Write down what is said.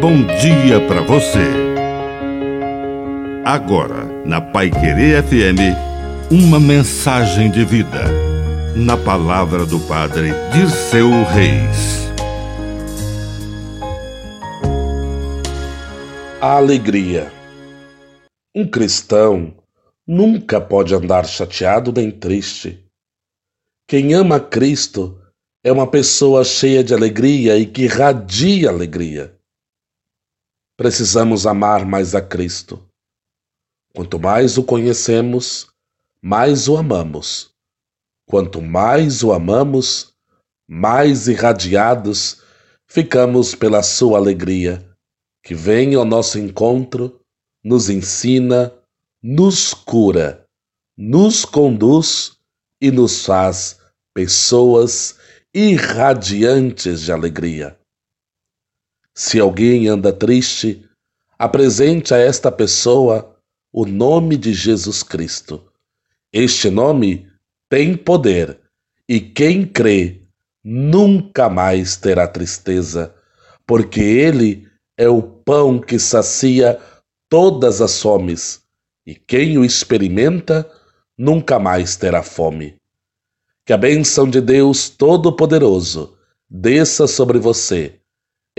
bom dia para você. Agora, na Pai Querer FM, uma mensagem de vida. Na palavra do Padre Dirceu Reis. A alegria. Um cristão nunca pode andar chateado nem triste. Quem ama Cristo é uma pessoa cheia de alegria e que radia alegria. Precisamos amar mais a Cristo. Quanto mais o conhecemos, mais o amamos. Quanto mais o amamos, mais irradiados ficamos pela sua alegria, que vem ao nosso encontro, nos ensina, nos cura, nos conduz e nos faz pessoas irradiantes de alegria. Se alguém anda triste, apresente a esta pessoa o nome de Jesus Cristo. Este nome tem poder e quem crê nunca mais terá tristeza, porque ele é o pão que sacia todas as fomes, e quem o experimenta nunca mais terá fome. Que a bênção de Deus Todo-Poderoso desça sobre você